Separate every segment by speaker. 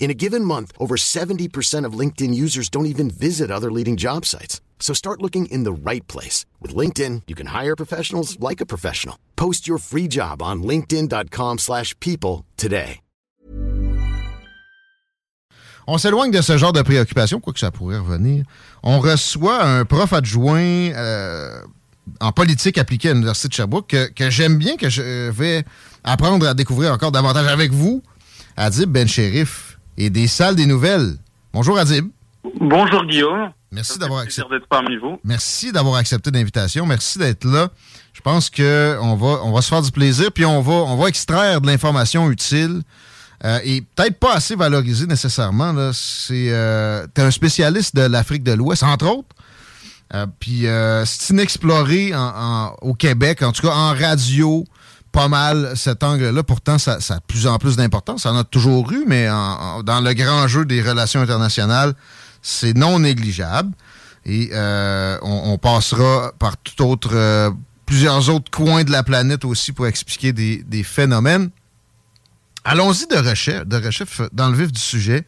Speaker 1: In a given month, over 70% of LinkedIn users don't even visit other leading job sites. So start looking in the right place. With LinkedIn, you can hire professionals like a professional. Post your free job on linkedin.com slash people today.
Speaker 2: On s'éloigne de ce genre de préoccupation, quoi que ça pourrait revenir. On reçoit un prof adjoint euh, en politique appliquée à l'Université de Sherbrooke que, que j'aime bien, que je vais apprendre à découvrir encore davantage avec vous, Adib Ben Sherif, et des salles des nouvelles. Bonjour Adib.
Speaker 3: Bonjour Guillaume.
Speaker 2: Merci d'avoir accepté.
Speaker 3: parmi vous.
Speaker 2: Merci d'avoir accepté l'invitation. Merci d'être là. Je pense que on va, on va se faire du plaisir, puis on va, on va extraire de l'information utile euh, et peut-être pas assez valorisée nécessairement. C'est, euh, t'es un spécialiste de l'Afrique de l'Ouest, entre autres. Euh, puis euh, c'est inexploré en, en- au Québec, en tout cas en radio, pas mal cet angle-là. Pourtant, ça, a de plus en plus d'importance. Ça en a toujours eu, mais dans le grand jeu des relations internationales, c'est non négligeable. Et euh, on, passera par tout autre, euh, plusieurs autres coins de la planète aussi pour expliquer des, phénomènes. Allons-y de recherche, de recherche dans le vif du sujet,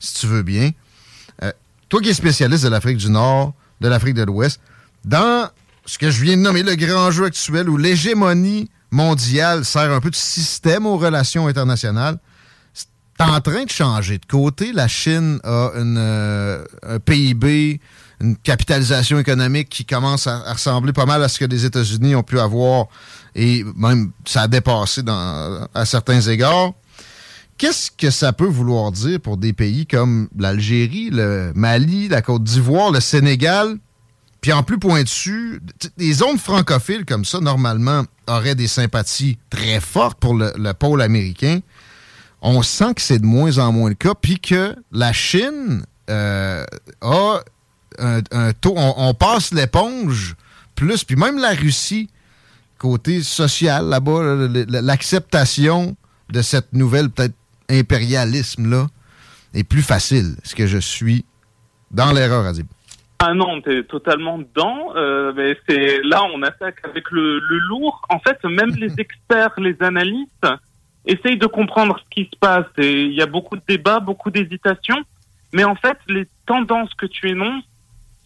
Speaker 2: si tu veux bien. Euh, toi qui es spécialiste de l'Afrique du Nord, de l'Afrique de l'Ouest, dans ce que je viens de nommer le grand jeu actuel où l'hégémonie mondiale sert un peu de système aux relations internationales, c'est en train de changer de côté. La Chine a une, euh, un PIB, une capitalisation économique qui commence à, à ressembler pas mal à ce que les États-Unis ont pu avoir et même ça a dépassé dans, à certains égards. Qu'est-ce que ça peut vouloir dire pour des pays comme l'Algérie, le Mali, la Côte d'Ivoire, le Sénégal, puis en plus pointu, des zones francophiles comme ça, normalement, auraient des sympathies très fortes pour le, le pôle américain. On sent que c'est de moins en moins le cas, puis que la Chine euh, a un, taux... On, passe l'éponge plus, puis même la Russie, côté social là-bas, l'acceptation de cette nouvelle peut-être impérialisme-là est plus facile. Est-ce que je suis dans l'erreur, Adib?
Speaker 3: Ah non, t'es totalement dedans. Euh, mais c'est là, on attaque avec le, le lourd. En fait, même les experts, les analystes essayent de comprendre ce qui se passe. Et il y a beaucoup de débats, beaucoup d'hésitations. Mais en fait, les tendances que tu énonces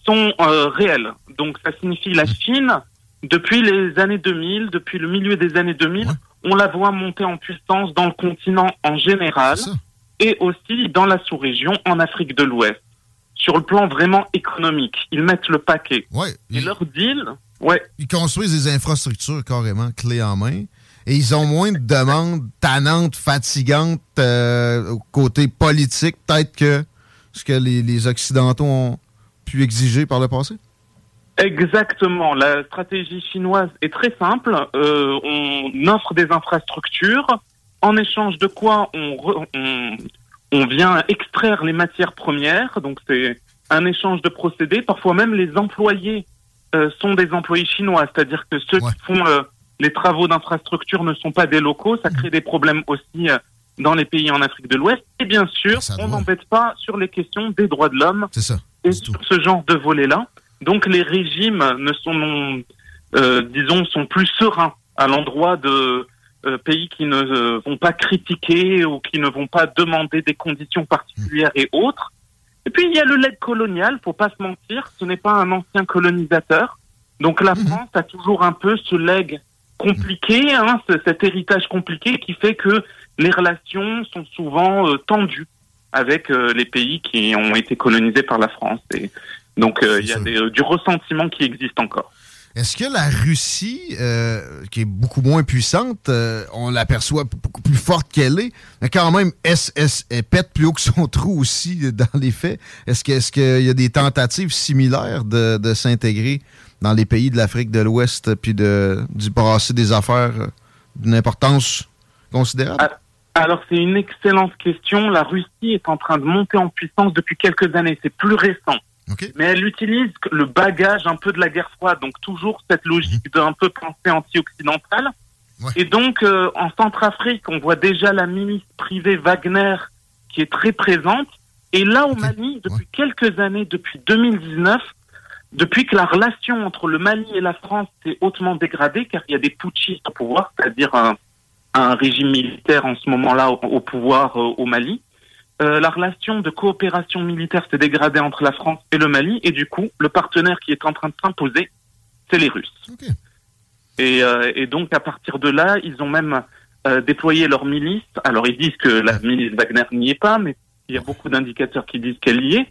Speaker 3: sont euh, réelles. Donc, ça signifie la Chine depuis les années 2000, depuis le milieu des années 2000, on la voit monter en puissance dans le continent en général et aussi dans la sous-région en Afrique de l'Ouest. Sur le plan vraiment économique, ils mettent le paquet.
Speaker 2: Ouais,
Speaker 3: et leur deal, ouais.
Speaker 2: Ils construisent des infrastructures carrément clés en main et ils ont moins de demandes tannantes, fatigantes euh, côté politique, peut-être que ce que les, Occidentaux ont pu exiger par le passé?
Speaker 3: Exactement. La stratégie chinoise est très simple. Euh, on offre des infrastructures, en échange de quoi on, on, vient extraire les matières premières. Donc c'est un échange de procédés. Parfois même les employés euh, sont des employés chinois, c'est-à-dire que ceux qui font les travaux d'infrastructure ne sont pas des locaux, ça crée des problèmes aussi euh, dans les pays en Afrique de l'Ouest. Et bien sûr, on n'embête pas sur les questions des droits de l'homme et sur ce genre de volet-là. Donc les régimes ne sont, euh, disons, sont plus sereins à l'endroit de euh, pays qui ne vont pas critiquer ou qui ne vont pas demander des conditions particulières et autres. Et puis il y a le legs colonial, faut pas se mentir, ce n'est pas un ancien colonisateur. Donc la mhm. France a toujours un peu ce legs compliqué, hein, cet héritage compliqué qui fait que les relations sont souvent euh, tendues avec euh, les pays qui ont été colonisés par la France. Et donc euh, il y a du ressentiment qui existe encore.
Speaker 2: Est-ce que la Russie, qui est beaucoup moins puissante, on l'aperçoit beaucoup plus forte qu'elle est, mais quand même, elle, pète plus haut que son trou aussi dans les faits? Est-ce qu'il y a des tentatives similaires de, de s'intégrer dans les pays de l'Afrique de l'Ouest, puis de, du brasser des affaires euh, d'une importance considérable? Ah,
Speaker 3: alors, c'est une excellente question. La Russie est en train de monter en puissance depuis quelques années. C'est plus récent. Mais elle utilise le bagage un peu de la guerre froide, donc toujours cette logique mhm. d'un peu pensée anti-occidentale. Et donc, euh, en Centrafrique, on voit déjà la milice privée Wagner qui est très présente. Et là, au Mali, depuis quelques années, depuis 2019, depuis que la relation entre le Mali et la France s'est hautement dégradée, car il y a des putschistes au pouvoir, c'est-à-dire un, régime militaire en ce moment-là au, pouvoir euh, au Mali, euh, la relation de coopération militaire s'est dégradée entre la France et le Mali, et du coup, le partenaire qui est en train de s'imposer, c'est les Russes. Et, euh, et, donc, à partir de là, ils ont même déployé leur milice. Alors, ils disent que la milice Wagner n'y est pas, mais il y a beaucoup d'indicateurs qui disent qu'elle y est.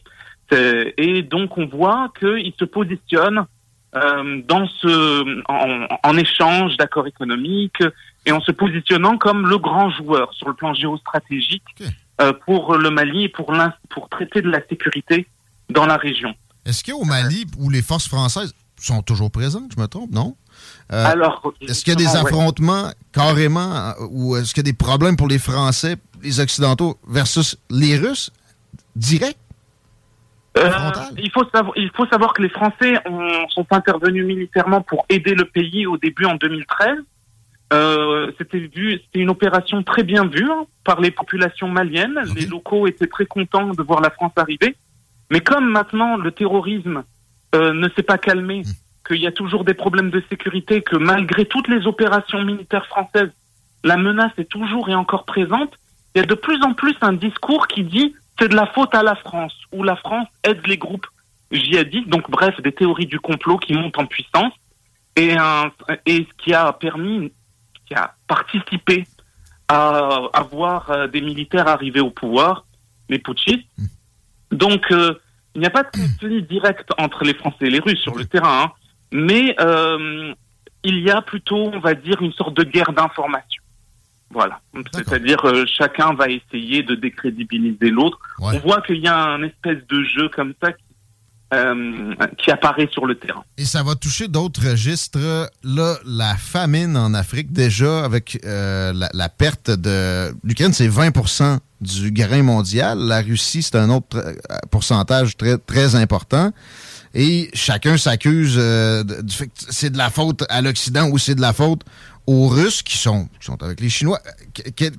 Speaker 3: Et donc on voit qu'il se positionne euh, dans ce, en, échange d'accords économiques et en se positionnant comme le grand joueur sur le plan géostratégique euh, pour le Mali et pour, pour traiter de la sécurité dans la région.
Speaker 2: Est-ce qu'au Mali, où les forces françaises sont toujours présentes, je me trompe, non?
Speaker 3: Euh, Alors,
Speaker 2: est-ce qu'il y a des affrontements carrément, ou est-ce qu'il y a des problèmes pour les Français, les Occidentaux versus les Russes, direct?
Speaker 3: Euh, il, faut savoir, il faut savoir que les Français ont, sont intervenus militairement pour aider le pays au début en 2013. Euh, c'était vu, c'était une opération très bien vue hein, par les populations maliennes. Les locaux étaient très contents de voir la France arriver. Mais comme maintenant le terrorisme euh, ne s'est pas calmé, hmm. qu'il y a toujours des problèmes de sécurité, que malgré toutes les opérations militaires françaises, la menace est toujours et encore présente, il y a de plus en plus un discours qui dit c'est de la faute à la France, où la France aide les groupes djihadistes, donc bref, des théories du complot qui montent en puissance, et, et ce qui a permis, qui a participé à, avoir euh, des militaires arriver au pouvoir, les putschistes. Hmm. Donc, euh, il n'y a pas de conflit direct entre les Français et les Russes sur le terrain, hein, mais euh, il y a plutôt, on va dire, une sorte de guerre d'information. Voilà. C'est-à-dire euh, chacun va essayer de décrédibiliser l'autre. On voit qu'il y a un espèce de jeu comme ça qui, euh, qui apparaît sur le terrain.
Speaker 2: Et ça va toucher d'autres registres. Là, la famine en Afrique, déjà, avec euh, la, perte de... L'Ukraine, c'est 20% du grain mondial. La Russie, c'est un autre pourcentage très, très important. Et chacun s'accuse du fait que c'est de la faute à l'Occident ou c'est de la faute aux Russes qui sont, qui sont avec les Chinois,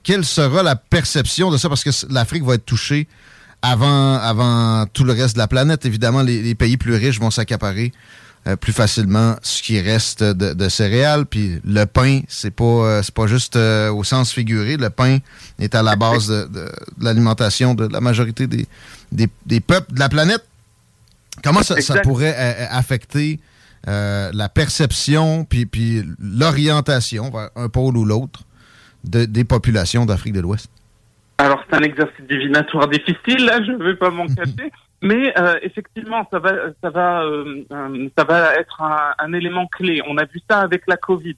Speaker 2: quelle sera la perception de ça? Parce que l'Afrique va être touchée avant, avant tout le reste de la planète. Évidemment, les, pays plus riches vont s'accaparer euh, plus facilement ce qui reste de, céréales. Puis le pain, c'est pas, euh, c'est pas juste euh, au sens figuré. Le pain est à la base de, l'alimentation de la majorité des, des, peuples de la planète. Comment ça, ça pourrait affecter la perception puis, puis l'orientation vers un pôle ou l'autre des populations d'Afrique de l'Ouest?
Speaker 3: Alors, c'est un exercice divinatoire difficile, là, je ne vais pas m'en cacher. Mais euh, effectivement, ça va, ça va, euh, euh, ça va être un, élément clé. On a vu ça avec la Covid.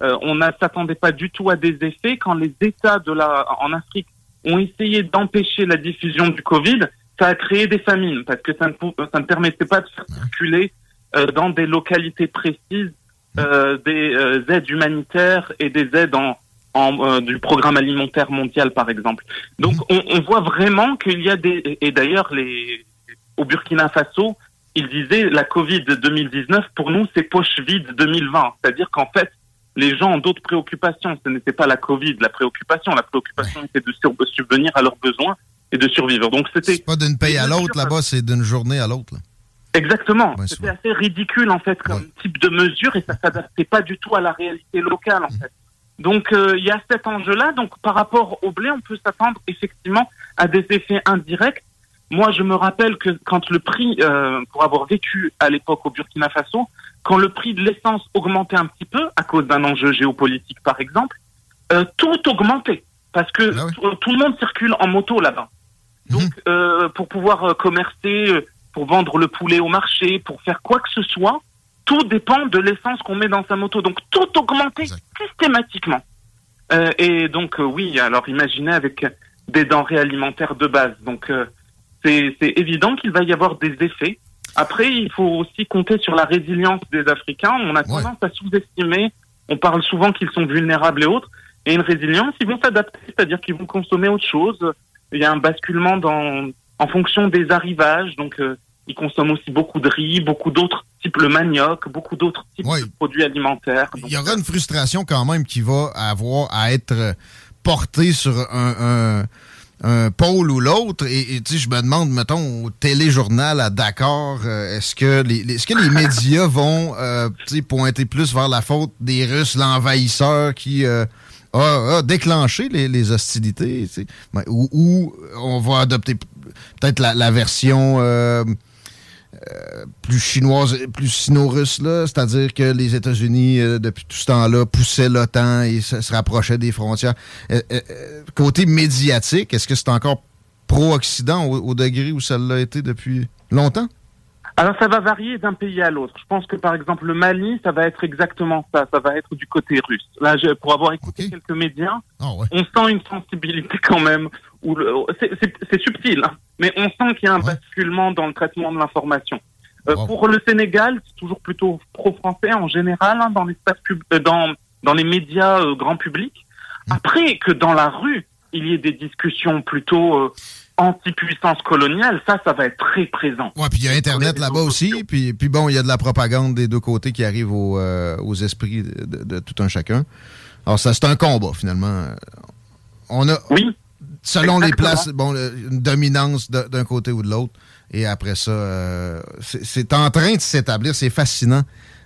Speaker 3: on ne s'attendait pas du tout à des effets quand les États de la, en Afrique ont essayé d'empêcher la diffusion du Covid. Ça a créé des famines parce que ça ne, ça ne permettait pas de faire circuler dans des localités précises des aides humanitaires et des aides en, en, du programme alimentaire mondial, par exemple. Donc, on, on voit vraiment qu'il y a des... Et d'ailleurs, les, au Burkina Faso, il disait la Covid 2019, pour nous, c'est poche vide 2020. C'est-à-dire qu'en fait, les gens ont d'autres préoccupations. Ce n'était pas la Covid, la préoccupation. La préoccupation était de subvenir à leurs besoins et de survivre. Donc c'était.
Speaker 2: pas d'une paye à l'autre là-bas, c'est d'une journée à l'autre.
Speaker 3: Exactement. c'était assez ridicule en fait comme type de mesure et ça s'adaptait pas du tout à la réalité locale en mmh. fait. Donc euh, il y a cet enjeu-là. Donc par rapport au blé, on peut s'attendre effectivement à des effets indirects moi, je me rappelle que quand le prix, euh, pour avoir vécu à l'époque au Burkina Faso, quand le prix de l'essence augmentait un petit peu, à cause d'un enjeu géopolitique par exemple, euh, tout augmentait. Parce que ah tout, le monde circule en moto là-bas. Mhm. Donc, euh, pour pouvoir commercer, pour vendre le poulet au marché, pour faire quoi que ce soit, tout dépend de l'essence qu'on met dans sa moto. Donc, tout augmentait systématiquement. et donc, oui, alors imaginez avec des denrées alimentaires de base. Donc, c'est évident qu'il va y avoir des effets. Après, il faut aussi compter sur la résilience des Africains. On a tendance à sous-estimer. On parle souvent qu'ils sont vulnérables et autres. Et une résilience, ils vont s'adapter, c'est-à-dire qu'ils vont consommer autre chose. Il y a un basculement dans, en fonction des arrivages. Donc, euh, ils consomment aussi beaucoup de riz, beaucoup d'autres types, le manioc, beaucoup d'autres types de produits alimentaires.
Speaker 2: il y aura une frustration quand même qui va avoir à être portée sur un un pôle ou l'autre. Et, tu sais, je me demande, mettons, au téléjournal à Dakar, euh, est-ce que les, est-ce que les médias vont euh, pointer plus vers la faute des Russes, l'envahisseur qui euh, a, déclenché les, hostilités, ou, ou, on va adopter peut-être la, version euh, plus chinoise, plus sino-russe, c'est-à-dire que les États-Unis, euh, depuis tout ce temps-là, poussaient l'OTAN et se, rapprochaient des frontières. Euh, côté médiatique, est-ce que c'est encore pro-Occident au, degré où ça l'a été depuis longtemps?
Speaker 3: Alors ça va varier d'un pays à l'autre. Je pense que par exemple le Mali, ça va être exactement ça. Ça va être du côté russe. Là, pour avoir écouté quelques médias, ah on sent une sensibilité quand même. C'est subtil, hein, mais on sent qu'il y a un basculement dans le traitement de l'information. Euh, pour le Sénégal, c'est toujours plutôt pro-français en général hein, dans l'espace euh, dans dans les médias euh, grand public. Hmm. Après que dans la rue, il y ait des discussions plutôt anti-puissance coloniale, ça, ça va être très présent.
Speaker 2: Ouais, puis il y a Internet là-bas aussi, puis, puis bon, il y a de la propagande des deux côtés qui arrive aux, euh, aux esprits de, tout un chacun. Alors ça, c'est un combat, finalement. On a,
Speaker 3: oui,
Speaker 2: selon les places, bon, une dominance d'un côté ou de l'autre. Et après ça, euh, c'est en train de s'établir. C'est fascinant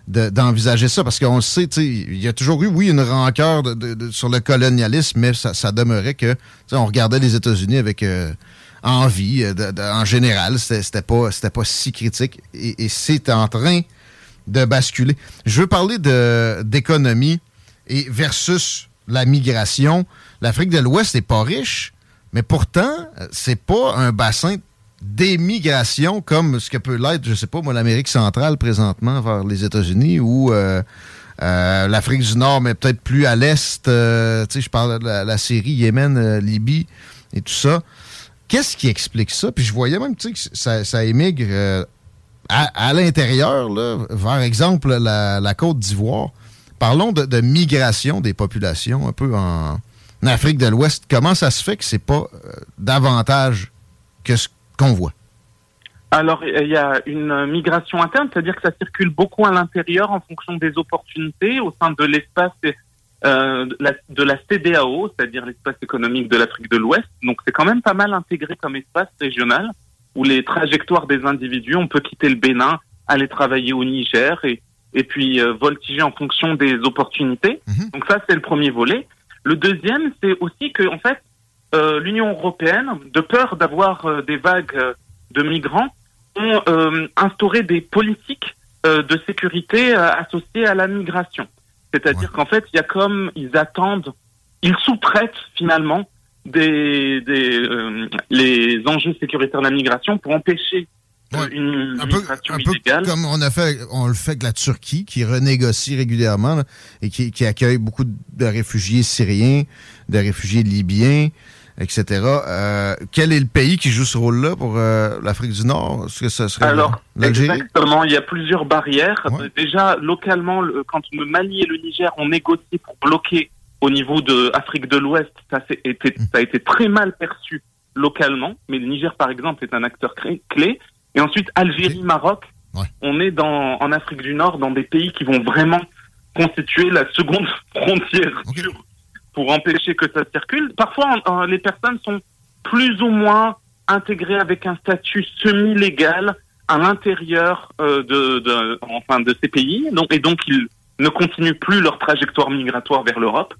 Speaker 2: d'envisager ça parce qu'on le sait, il y a toujours eu, oui, une rancœur de, sur le colonialisme, mais ça, ça demeurait que on regardait les États-Unis avec euh, envie, euh, en général. C'était pas, pas si critique. Et, c'est en train de basculer. Je veux parler d'économie et versus la migration. L'Afrique de l'Ouest n'est pas riche, mais pourtant, c'est pas un bassin d'émigration comme ce que peut l'être, je sais pas, moi, l'Amérique centrale présentement vers les États-Unis ou euh, euh, l'Afrique du Nord, mais peut-être plus à l'Est. tu sais, je parle de la, Syrie, Yémen, Libye et tout ça. Qu'est-ce qui explique ça? Puis je voyais même que ça, émigre euh, à, l'intérieur, vers exemple la, Côte d'Ivoire. Parlons de, migration des populations un peu en, Afrique de l'Ouest. Comment ça se fait que c'est pas euh, davantage que ce qu'on voit?
Speaker 3: Alors, il y a une migration interne, c'est-à-dire que ça circule beaucoup à l'intérieur en fonction des opportunités au sein de l'espace euh, de la CDAO, c'est-à-dire l'espace économique de l'Afrique de l'Ouest. Donc c'est quand même pas mal intégré comme espace régional où les trajectoires des individus, on peut quitter le Bénin, aller travailler au Niger et, et puis euh, voltiger en fonction des opportunités. Mhm. Donc ça c'est le premier volet. Le deuxième, c'est aussi que en fait euh, l'Union européenne, de peur d'avoir des vagues de migrants, ont instauré des politiques de sécurité associée à la migration. C'est-à-dire qu'en fait, il y a comme ils attendent, ils sous-traitent finalement des, des les enjeux sécuritaires de la migration pour empêcher une
Speaker 2: un peu, comme on a fait, on le fait avec la Turquie, qui renégocie régulièrement et qui, qui, accueille beaucoup de réfugiés syriens, de réfugiés libyens, etc. Euh, quel est le pays qui joue ce rôle-là pour euh, l'Afrique du Nord? Est-ce que ce serait
Speaker 3: Alors, exactement. Il y a plusieurs barrières. Déjà, localement, quand le Mali et le Niger ont négocié pour bloquer au niveau de Afrique de l'Ouest, ça, été, hmm. ça a été très mal perçu localement. Mais le Niger, par exemple, est un acteur clé. Et ensuite, Algérie, Maroc, on est dans, en Afrique du Nord dans des pays qui vont vraiment constituer la seconde frontière pour empêcher que ça circule. Parfois, les personnes sont plus ou moins intégrées avec un statut semi-légal à l'intérieur euh, de, ces pays, et donc ils ne continuent plus leur trajectoire migratoire vers l'Europe.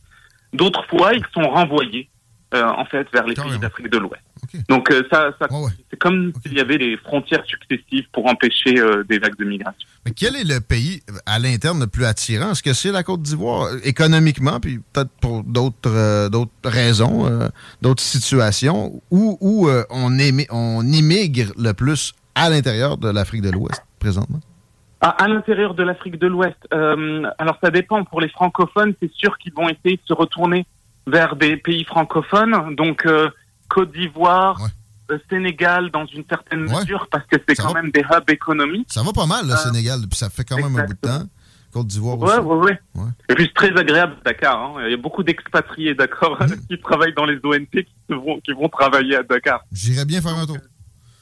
Speaker 3: D'autres fois, ils sont renvoyés euh, en fait vers les pays d'Afrique de l'Ouest. Donc euh, ça, ça c'est comme s'il y avait des frontières successives pour empêcher euh, des vagues de migration.
Speaker 2: Mais quel est le pays à l'interne le plus attirant? Est-ce que c'est la Côte d'Ivoire économiquement, puis peut-être pour d'autres d'autres raisons, d'autres situations, où, où on, on immigre le plus à l'intérieur de l'Afrique de l'Ouest présentement?
Speaker 3: Ah, à l'intérieur de l'Afrique de l'Ouest. alors ça dépend. Pour les francophones, c'est sûr qu'ils vont essayer de se retourner vers des pays francophones, donc euh, Côte d'Ivoire, euh, Sénégal dans une certaine mesure, parce que c'est quand même des hubs économiques.
Speaker 2: Ça va pas mal, le euh, Sénégal, puis ça fait quand même un bout de temps. Côte d'Ivoire aussi.
Speaker 3: Oui, oui, Et puis c'est très agréable Dakar. Hein. Il y a beaucoup d'expatriés, d'accord, mm. qui travaillent dans les ONT, qui, vont, qui vont travailler à Dakar.
Speaker 2: J'irais bien faire un tour.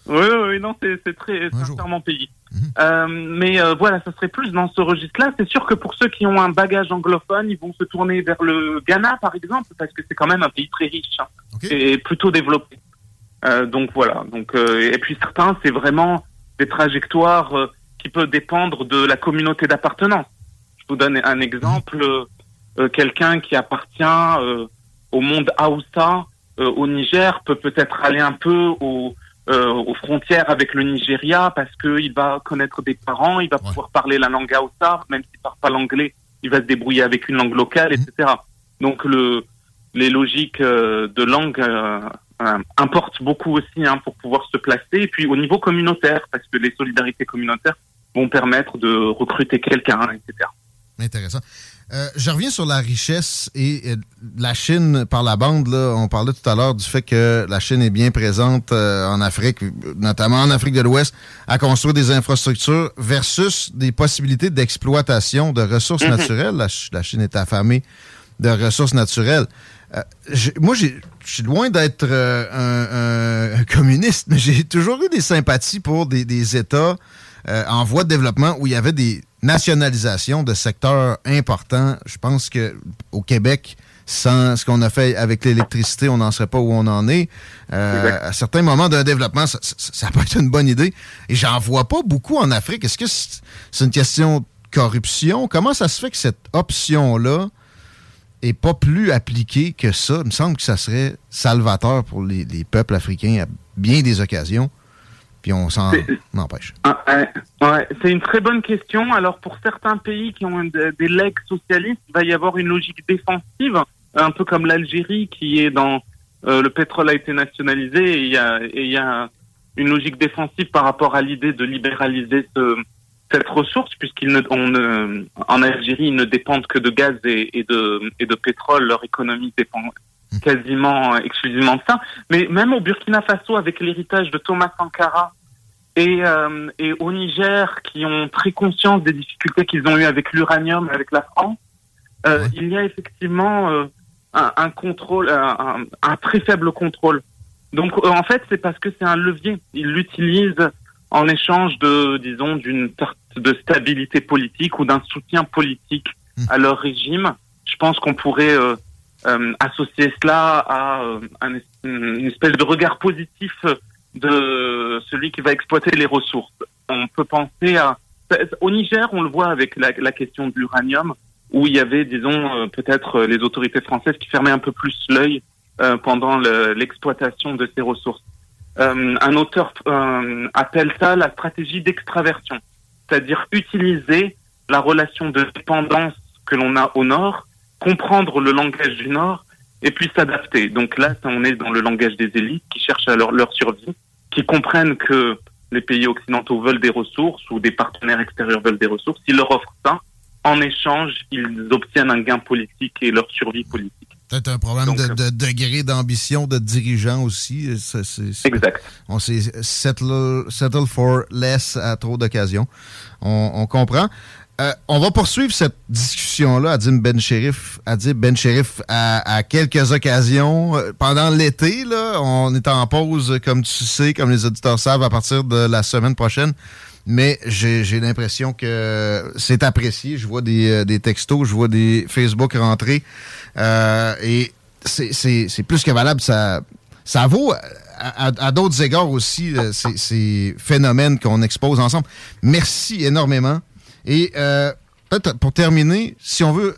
Speaker 3: Oui, oui, non, c'est très sincèrement payé. Mhm. Euh, mais euh, voilà, ça serait plus dans ce registre-là. C'est sûr que pour ceux qui ont un bagage anglophone, ils vont se tourner vers le Ghana, par exemple, parce que c'est quand même un pays très riche hein, et plutôt développé. Euh, donc voilà. Donc euh, et puis certains, c'est vraiment des trajectoires euh, qui peuvent dépendre de la communauté d'appartenance. Je vous donne un exemple. Mhm. Quelqu'un qui appartient au monde Haoussa au Niger peut peut-être aller un peu au euh, aux frontières avec le Nigeria parce qu'il va connaître des parents, il va pouvoir parler la langue Hausa, même s'il ne parle pas l'anglais, il va se débrouiller avec une langue locale, etc. Mhm. Donc le, les logiques euh, de langue euh, importent beaucoup aussi hein, pour pouvoir se placer. Et puis au niveau communautaire, parce que les solidarités communautaires vont permettre de recruter quelqu'un, etc.
Speaker 2: Intéressant. Euh, je reviens sur la richesse et euh, la Chine par la bande. Là, on parlait tout à l'heure du fait que la Chine est bien présente euh, en Afrique, notamment en Afrique de l'Ouest, à construire des infrastructures versus des possibilités d'exploitation de ressources mhm. naturelles. La, Chine est affamée de ressources naturelles. moi, je suis loin d'être un, communiste, mais j'ai toujours eu des sympathies pour des, des États en voie de développement où il y avait des nationalisation de secteurs importants. Je pense que au Québec, sans ce qu'on a fait avec l'électricité, on n'en serait pas où on en est. Euh, à certains moments d'un développement, ça, ça, peut être une bonne idée. Et j'en vois pas beaucoup en Afrique. Est-ce que c'est une question de corruption? Comment ça se fait que cette option-là est pas plus appliquée que ça? Il me semble que ça serait salvateur pour les, les peuples africains à bien des occasions on s'en empêche.
Speaker 3: Ah, c'est une très bonne question. Alors, pour certains pays qui ont des legs socialistes, il va y avoir une logique défensive, un peu comme l'Algérie, qui est dans euh, le pétrole a été nationalisé et il y a, il y a une logique défensive par rapport à l'idée de libéraliser ce, cette ressource, puisqu'ils ne, on en Algérie, ils ne dépendent que de gaz et, et, de, et de pétrole. Leur économie dépend quasiment exclusivement de ça. Mais même au Burkina Faso, avec l'héritage de Thomas Sankara et, euh, et au Niger, qui ont très conscience des difficultés qu'ils ont eues avec l'uranium, avec la France, euh, il y a effectivement euh, un, un, contrôle, un, un, très faible contrôle. Donc euh, en fait, c'est parce que c'est un levier. Ils l'utilisent en échange de, disons, d'une de stabilité politique ou d'un soutien politique hmm. à leur régime. Je pense qu'on pourrait euh, euh, associer cela à euh, une espèce de regard positif de celui qui va exploiter les ressources. On peut penser à au Niger, on le voit avec la, la question de l'uranium, où il y avait, disons, euh, peut-être les autorités françaises qui fermaient un peu plus l'œil pendant l'exploitation de ces ressources. un auteur appelle ça la stratégie d'extraversion. c'est-à-dire utiliser la relation de dépendance que l'on a au Nord, comprendre le langage du Nord et puis s'adapter. Donc là, on est dans le langage des élites qui cherchent à leur, leur survie, qui comprennent que les pays occidentaux veulent des ressources ou des partenaires extérieurs veulent des ressources. Ils leur offrent ça. En échange, ils obtiennent un gain politique et leur survie politique.
Speaker 2: Peut-être un problème de, de, degré d'ambition de dirigeants aussi.
Speaker 3: exact.
Speaker 2: On s'est settle, settle, for less à trop d'occasions. On, on, comprend. Euh, on va poursuivre cette discussion-là, Adim Ben Sherif, Adib Ben Sherif, à, quelques occasions. Euh, pendant l'été, on est en pause, comme tu sais, comme les auditeurs savent, à partir de la semaine prochaine. Mais j'ai l'impression que c'est apprécié. Je vois des, euh, textos, je vois des Facebook rentrés. Euh, et c'est plus que valable. Ça, vaut à, d'autres égards aussi ces phénomènes qu'on expose ensemble. Merci énormément. Et euh, peut-être pour terminer, si on veut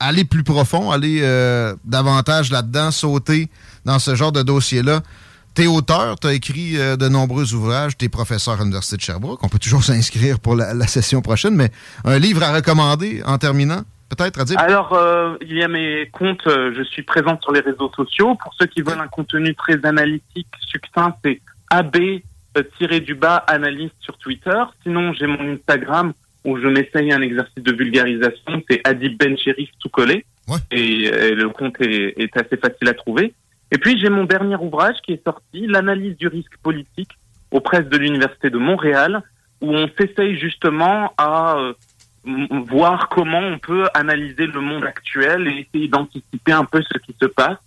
Speaker 2: aller plus profond, aller euh, davantage là-dedans, sauter dans ce genre de dossier-là, T'es auteur, t'as écrit euh, de nombreux ouvrages, t'es professeur à l'Université de Sherbrooke. On peut toujours s'inscrire pour la, session prochaine, mais un livre à recommander en terminant, peut-être, à dire?
Speaker 3: Alors, il y a mes comptes, je suis présent sur les réseaux sociaux. Pour ceux qui veulent un contenu très analytique, succinct, c'est AB-du-bas analyste sur Twitter. Sinon, j'ai mon Instagram où je m'essaye un exercice de vulgarisation. C'est Adib Ben Sherif tout collé.
Speaker 2: Ouais.
Speaker 3: Et, et, le compte est, est, assez facile à trouver. Et puis j'ai mon dernier ouvrage qui est sorti, L'analyse du risque politique aux presses de l'Université de Montréal, où on s'essaye justement à euh, voir comment on peut analyser le monde actuel et essayer d'anticiper un peu ce qui se passe.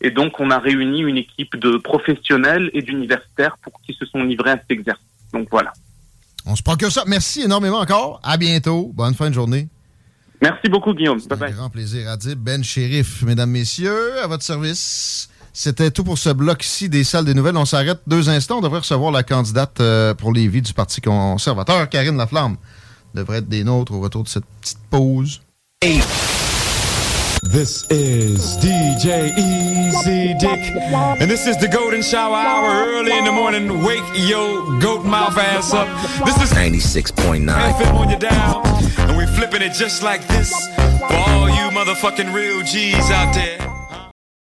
Speaker 3: Et donc on a réuni une équipe de professionnels et d'universitaires pour qui se sont livrés à cet exercice. Donc voilà.
Speaker 2: On se prend que ça. Merci énormément encore. À bientôt. Bonne fin de journée.
Speaker 3: Merci beaucoup, Guillaume. Bye
Speaker 2: bye. Un grand plaisir. Adib Ben Shérif, mesdames, messieurs, à votre service. C'était tout pour ce bloc-ci des salles des nouvelles. On s'arrête deux instants. On devrait recevoir la candidate pour les vies du Parti conservateur, Karine Laflamme. Devrait être des nôtres au retour de cette petite pause.
Speaker 4: Hey. This is DJ Easy Dick, and this is the Golden Shower Hour early in the morning. Wake your goat mouth ass up. This is
Speaker 5: 96.9
Speaker 4: FM on you down, and we're flipping it just like this for all you motherfucking real G's out there.